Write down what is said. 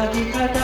咲き方